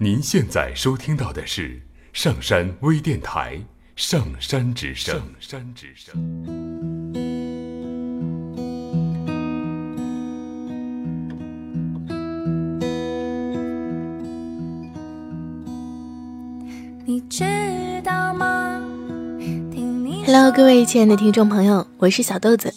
您现在收听到的是上山微电台《上山之声》。上山之声。你知道吗？Hello，各位亲爱的听众朋友，我是小豆子。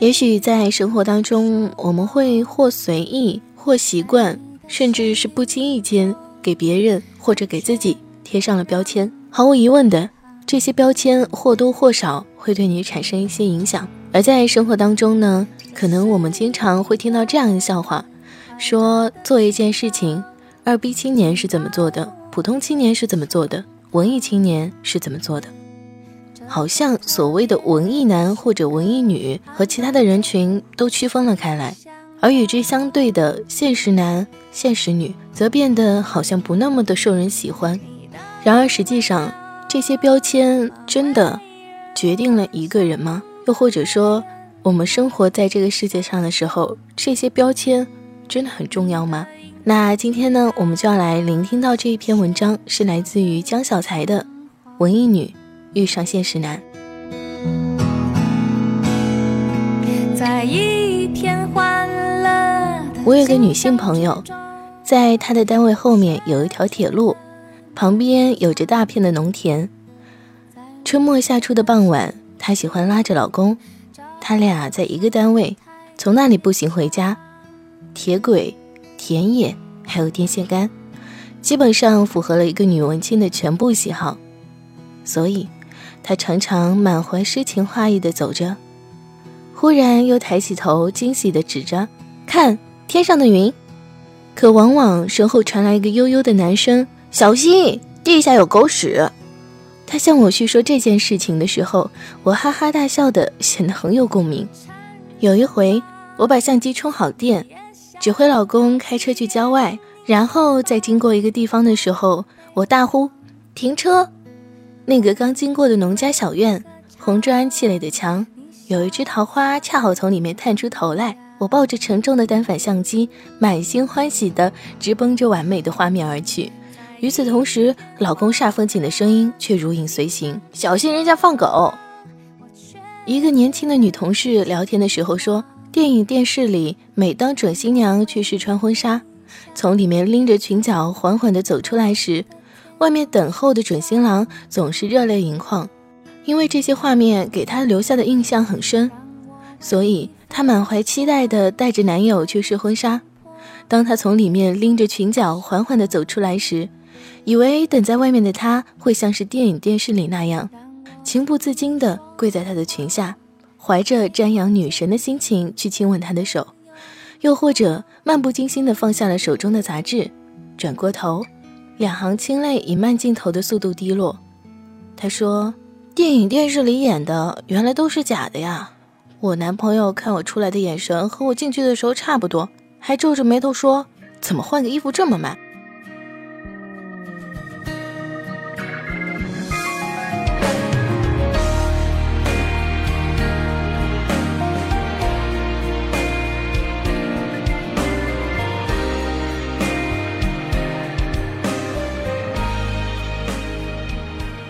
也许在生活当中，我们会或随意，或习惯，甚至是不经意间给别人或者给自己贴上了标签。毫无疑问的，这些标签或多或少会对你产生一些影响。而在生活当中呢，可能我们经常会听到这样的笑话：说做一件事情，二逼青年是怎么做的，普通青年是怎么做的，文艺青年是怎么做的。好像所谓的文艺男或者文艺女和其他的人群都区分了开来，而与之相对的现实男、现实女则变得好像不那么的受人喜欢。然而实际上，这些标签真的决定了一个人吗？又或者说，我们生活在这个世界上的时候，这些标签真的很重要吗？那今天呢，我们就要来聆听到这一篇文章，是来自于江小才的《文艺女》。遇上现实男。在一片花我有个女性朋友，在她的单位后面有一条铁路，旁边有着大片的农田。春末夏初的傍晚，她喜欢拉着老公，他俩在一个单位，从那里步行回家。铁轨、田野还有电线杆，基本上符合了一个女文青的全部喜好，所以。她常常满怀诗情画意地走着，忽然又抬起头，惊喜地指着：“看天上的云！”可往往身后传来一个悠悠的男声：“小心，地下有狗屎！”他向我叙说这件事情的时候，我哈哈大笑的，显得很有共鸣。有一回，我把相机充好电，指挥老公开车去郊外，然后在经过一个地方的时候，我大呼：“停车！”那个刚经过的农家小院，红砖砌垒的墙，有一只桃花恰好从里面探出头来。我抱着沉重的单反相机，满心欢喜地直奔着完美的画面而去。与此同时，老公煞风景的声音却如影随形：“小心人家放狗！”一个年轻的女同事聊天的时候说，电影电视里，每当准新娘去试穿婚纱，从里面拎着裙角缓缓地走出来时，外面等候的准新郎总是热泪盈眶，因为这些画面给她留下的印象很深，所以她满怀期待地带着男友去试婚纱。当她从里面拎着裙角缓缓地走出来时，以为等在外面的她会像是电影电视里那样，情不自禁地跪在她的裙下，怀着瞻仰女神的心情去亲吻她的手，又或者漫不经心地放下了手中的杂志，转过头。两行清泪以慢镜头的速度滴落。他说：“电影电视里演的原来都是假的呀！我男朋友看我出来的眼神和我进去的时候差不多，还皱着眉头说：怎么换个衣服这么慢？”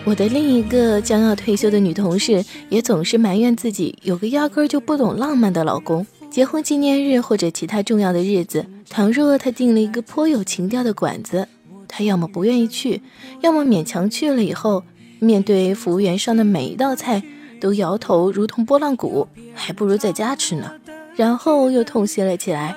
我的另一个将要退休的女同事也总是埋怨自己有个压根儿就不懂浪漫的老公。结婚纪念日或者其他重要的日子，倘若她订了一个颇有情调的馆子，她要么不愿意去，要么勉强去了以后，面对服务员上的每一道菜都摇头如同拨浪鼓，还不如在家吃呢。然后又痛惜了起来。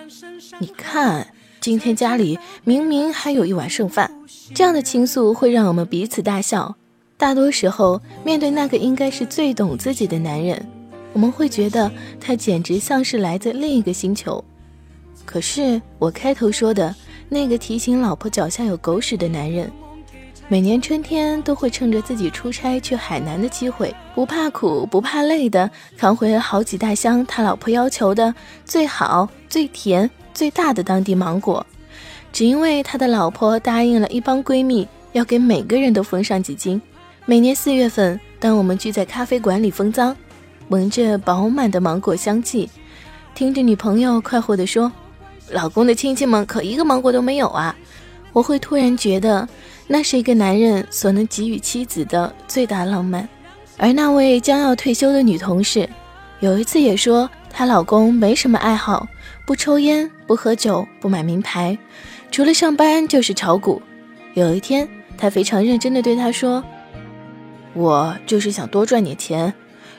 你看，今天家里明明还有一碗剩饭。这样的倾诉会让我们彼此大笑。大多时候，面对那个应该是最懂自己的男人，我们会觉得他简直像是来自另一个星球。可是我开头说的那个提醒老婆脚下有狗屎的男人，每年春天都会趁着自己出差去海南的机会，不怕苦不怕累的扛回好几大箱他老婆要求的最好、最甜、最大的当地芒果，只因为他的老婆答应了一帮闺蜜要给每个人都分上几斤。每年四月份，当我们聚在咖啡馆里分赃，闻着饱满的芒果香气，听着女朋友快活地说：“老公的亲戚们可一个芒果都没有啊！我会突然觉得，那是一个男人所能给予妻子的最大浪漫。而那位将要退休的女同事，有一次也说，她老公没什么爱好，不抽烟，不喝酒，不买名牌，除了上班就是炒股。有一天，她非常认真地对他说：“我就是想多赚点钱，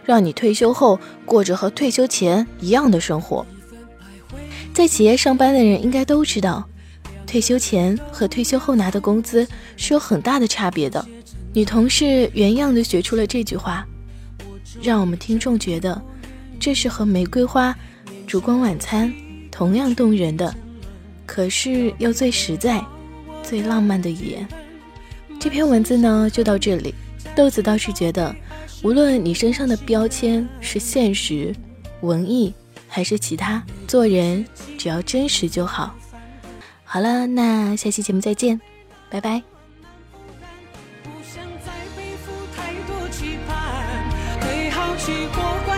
让你退休后过着和退休前一样的生活。”在企业上班的人应该都知道。退休前和退休后拿的工资是有很大的差别的。女同事原样的学出了这句话，让我们听众觉得这是和玫瑰花、烛光晚餐同样动人的，可是又最实在、最浪漫的语言。这篇文字呢就到这里。豆子倒是觉得，无论你身上的标签是现实、文艺还是其他，做人只要真实就好。好了，那下期节目再见，拜拜。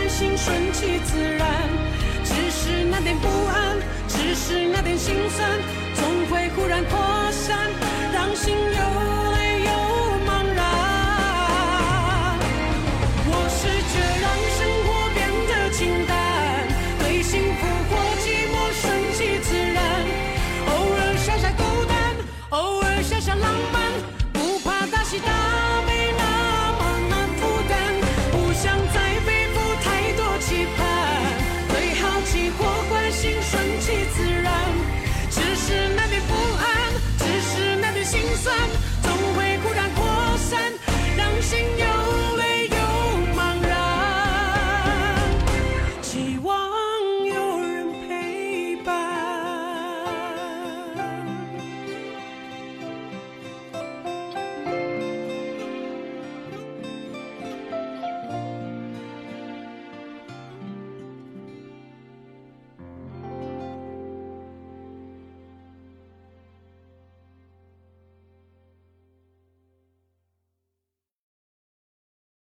心顺其自然，只是那点不安，